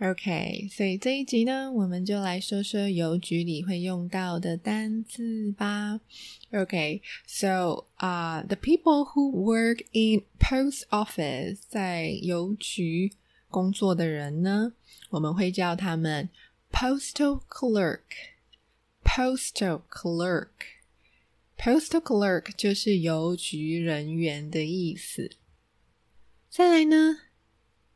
OK，所以这一集呢，我们就来说说邮局里会用到的单字吧。OK，so 啊，the people who work in post office，在邮局工作的人呢，我们会叫他们 postal clerk。postal clerk，postal clerk 就是邮局人员的意思。再来呢？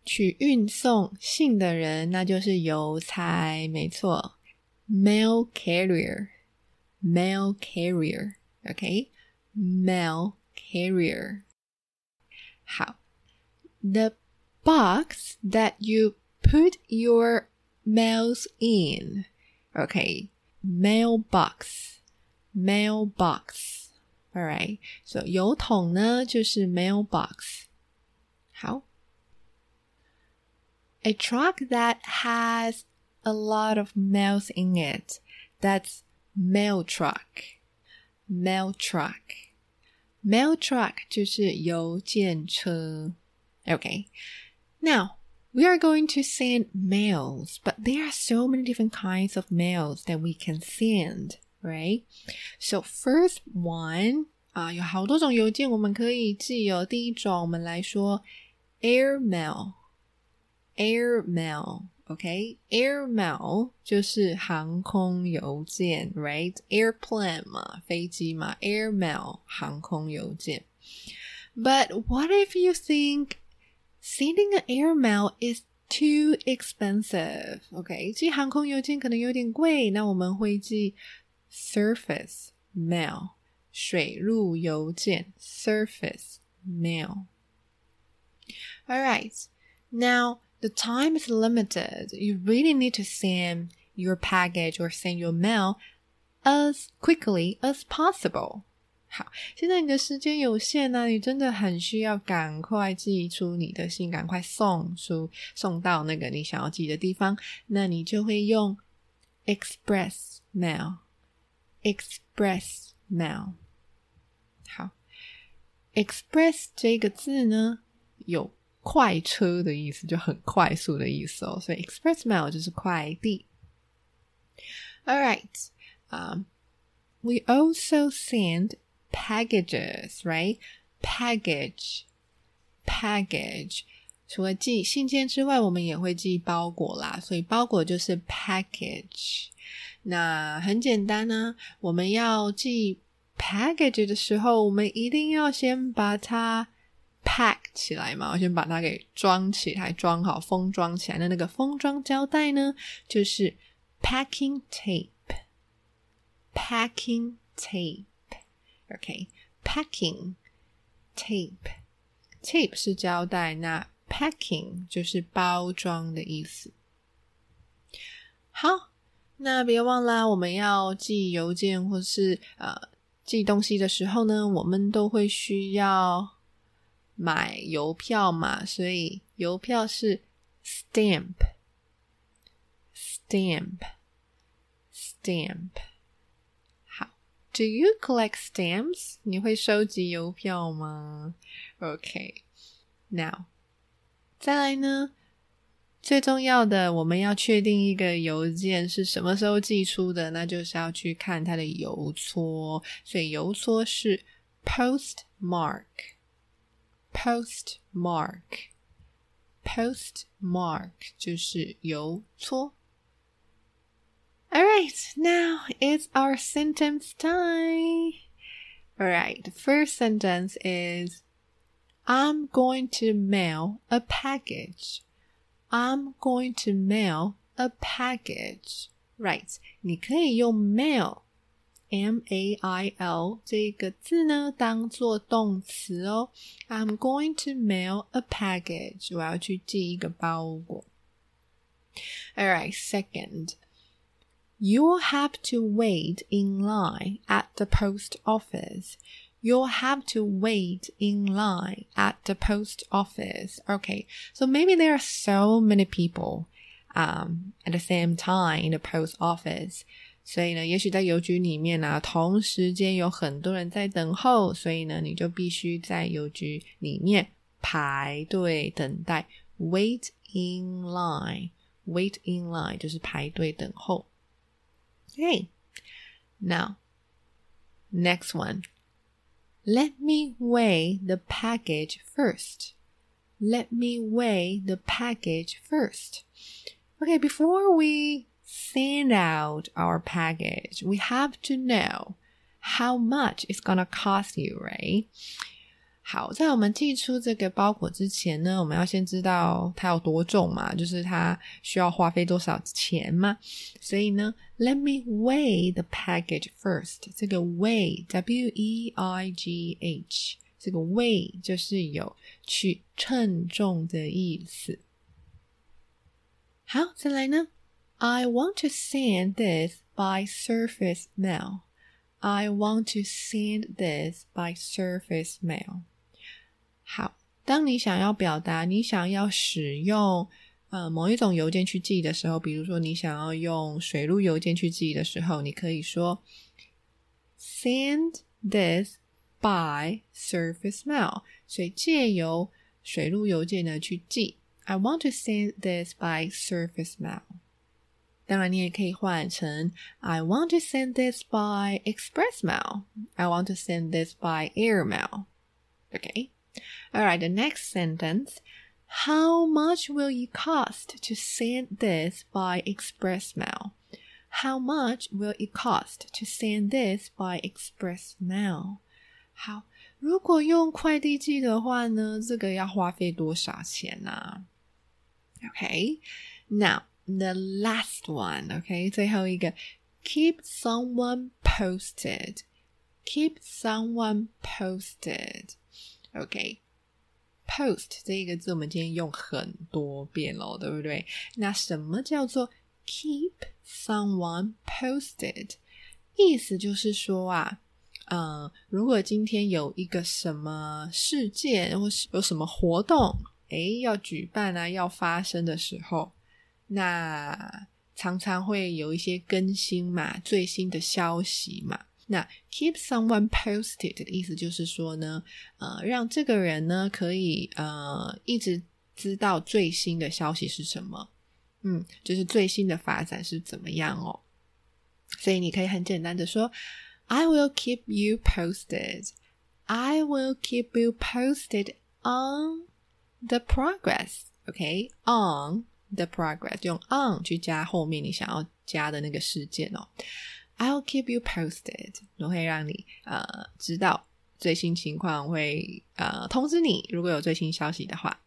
去运送信的人，那就是邮差，没错，mail carrier，mail carrier，OK，mail carrier。好，the box that you put your mails in，OK，mailbox，mailbox，All right，so 邮筒呢就是 mailbox。好。 a truck that has a lot of mails in it. That's mail truck. Mail truck. Mail truck 就是邮件车. Okay. Now, we are going to send mails, but there are so many different kinds of mails that we can send, right? So first one 啊，有好多种邮件我们可以寄哦。第一种，我们来说 air mail。 Air mail，OK，Air mail 就是航空邮件，right？Airplane 嘛，飞机嘛，Air mail 航空邮件。But what if you think sending an air mail is too expensive？OK，寄航空邮件可能有点贵，那我们会寄 surface mail 水路邮件，surface mail。All right, now the time is limited. You really need to send your package or send your mail as quickly as possible. 好，现在你的时间有限呢，你真的很需要赶快寄出你的信，赶快送出送到那个你想要寄的地方。那你就会用 express mail，express mail。好，express 这个字呢有 快车的意思就很快速的意思哦，所以 express mail 就是快递。All right, um, we also send packages, right? Package, package. 除了寄信件之外，我们也会寄包裹啦，所以包裹就是 package。那很简单呢，我们要寄 package 的时候，我们一定要先把它 pack 起来嘛，我先把它给装起来，装好封装起来的那个封装胶带呢，就是 packing tape，packing tape，OK，packing tape，tape 是胶带，那 packing 就是包装的意思。好，那别忘啦，我们要寄邮件或是呃寄东西的时候呢，我们都会需要。买邮票嘛，所以邮票是 stamp，stamp，stamp。好，Do you collect stamps？你会收集邮票吗？OK，Now，再来呢，最重要的，我们要确定一个邮件是什么时候寄出的，那就是要去看它的邮戳，所以邮戳是 postmark。postmark postmark 就是邮戳。Alright, now it's our sentence time. Alright, the first sentence is I'm going to mail a package. I'm going to mail a package. Right, 你可以用 mail M A I L 这个字呢，当做动词哦。I'm going to mail a package，我要去寄一个包裹。All right, second, You'll have to wait in line at the post office. You'll have to wait in line at the post office. Okay, so maybe there are so many people um, at the same time in the post office. 所以呢，也许在邮局里面呢、同时间有很多人在等候，所以呢，你就必须在邮局里面排队等待，wait in line。wait in line 就是排队等候。Okay, now next one. Let me weigh the package first. Let me weigh the package first. Okay, before we send out our package, we have to know how much it's gonna cost you, right? 好，在我们寄出这个包裹之前呢，我们要先知道它有多重嘛，就是它需要花费多少钱嘛。所以呢，Let me weigh the package first。这个 weigh，W E I G H，这个 weigh 就是有去称重的意思。好，再来呢 ，I want to send this by surface mail。I want to send this by surface mail。好，当你想要表达你想要使用呃某一种邮件去寄的时候，比如说你想要用水路邮件去寄的时候，你可以说 send this by surface mail，所以借由水路邮件呢去寄。I want to send this by surface mail。 当然，你也可以换成 I want to send this by express mail。I want to send this by air mail。OK。All right, the next sentence. How much will it cost to send this by express mail? How much will it cost to send this by express mail? 好，如果用快递寄的话呢，这个要花费多少钱呢？Okay, now the last one. Okay，最后一个，keep someone posted. Keep someone posted. OK，post 这一个字我们今天用很多遍了，对不对？那什么叫做 keep someone posted？意思就是说啊，呃，如果今天有一个什么事件或是有什么活动，诶，要举办啊，要发生的时候，那常常会有一些更新嘛，最新的消息嘛。那 keep someone posted 的意思就是说呢，呃，让这个人呢可以呃一直知道最新的消息是什么，嗯，就是最新的发展是怎么样哦。所以你可以很简单的说，I will keep you posted. I will keep you posted on the progress. OK, on the progress 用 on 去加后面你想要加的那个事件哦。I'll keep you posted，我会让你呃知道最新情况，会呃通知你，如果有最新消息的话。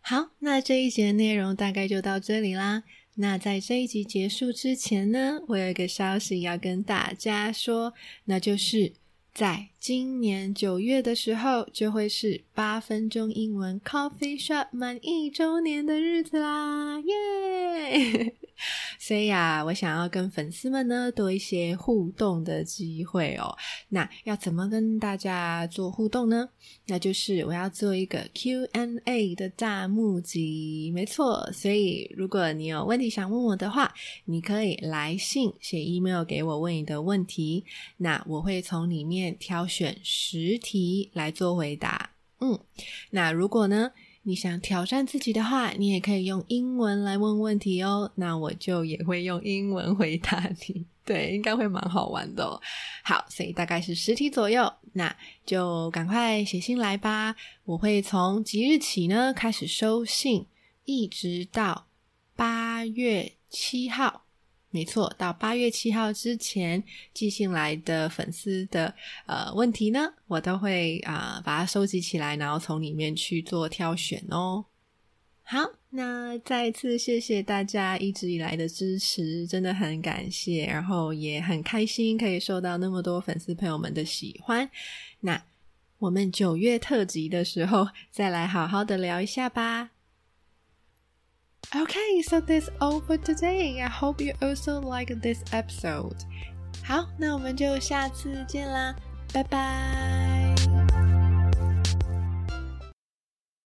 好，那这一节内容大概就到这里啦。那在这一集结束之前呢，我有一个消息要跟大家说，那就是在今年九月的时候，就会是八分钟英文 Coffee Shop 满一周年的日子啦，耶！所以啊，我想要跟粉丝们呢多一些互动的机会哦。那要怎么跟大家做互动呢？那就是我要做一个 Q&A 的大募集，没错。所以如果你有问题想问我的话，你可以来信写 email 给我问你的问题，那我会从里面挑选十题来做回答。嗯，那如果呢？你想挑战自己的话，你也可以用英文来问问题哦。那我就也会用英文回答你，对，应该会蛮好玩的。好，所以大概是十题左右，那就赶快写信来吧。我会从即日起呢开始收信，一直到八月七号。没错，到八月七号之前寄信来的粉丝的呃问题呢，我都会啊把它收集起来，然后从里面去做挑选哦。好，那再次谢谢大家一直以来的支持，真的很感谢，然后也很开心可以受到那么多粉丝朋友们的喜欢。那我们九月特辑的时候再来好好的聊一下吧。Okay, so that's all for today. I hope you also like this episode. 好，那我们就下次见啦，拜拜。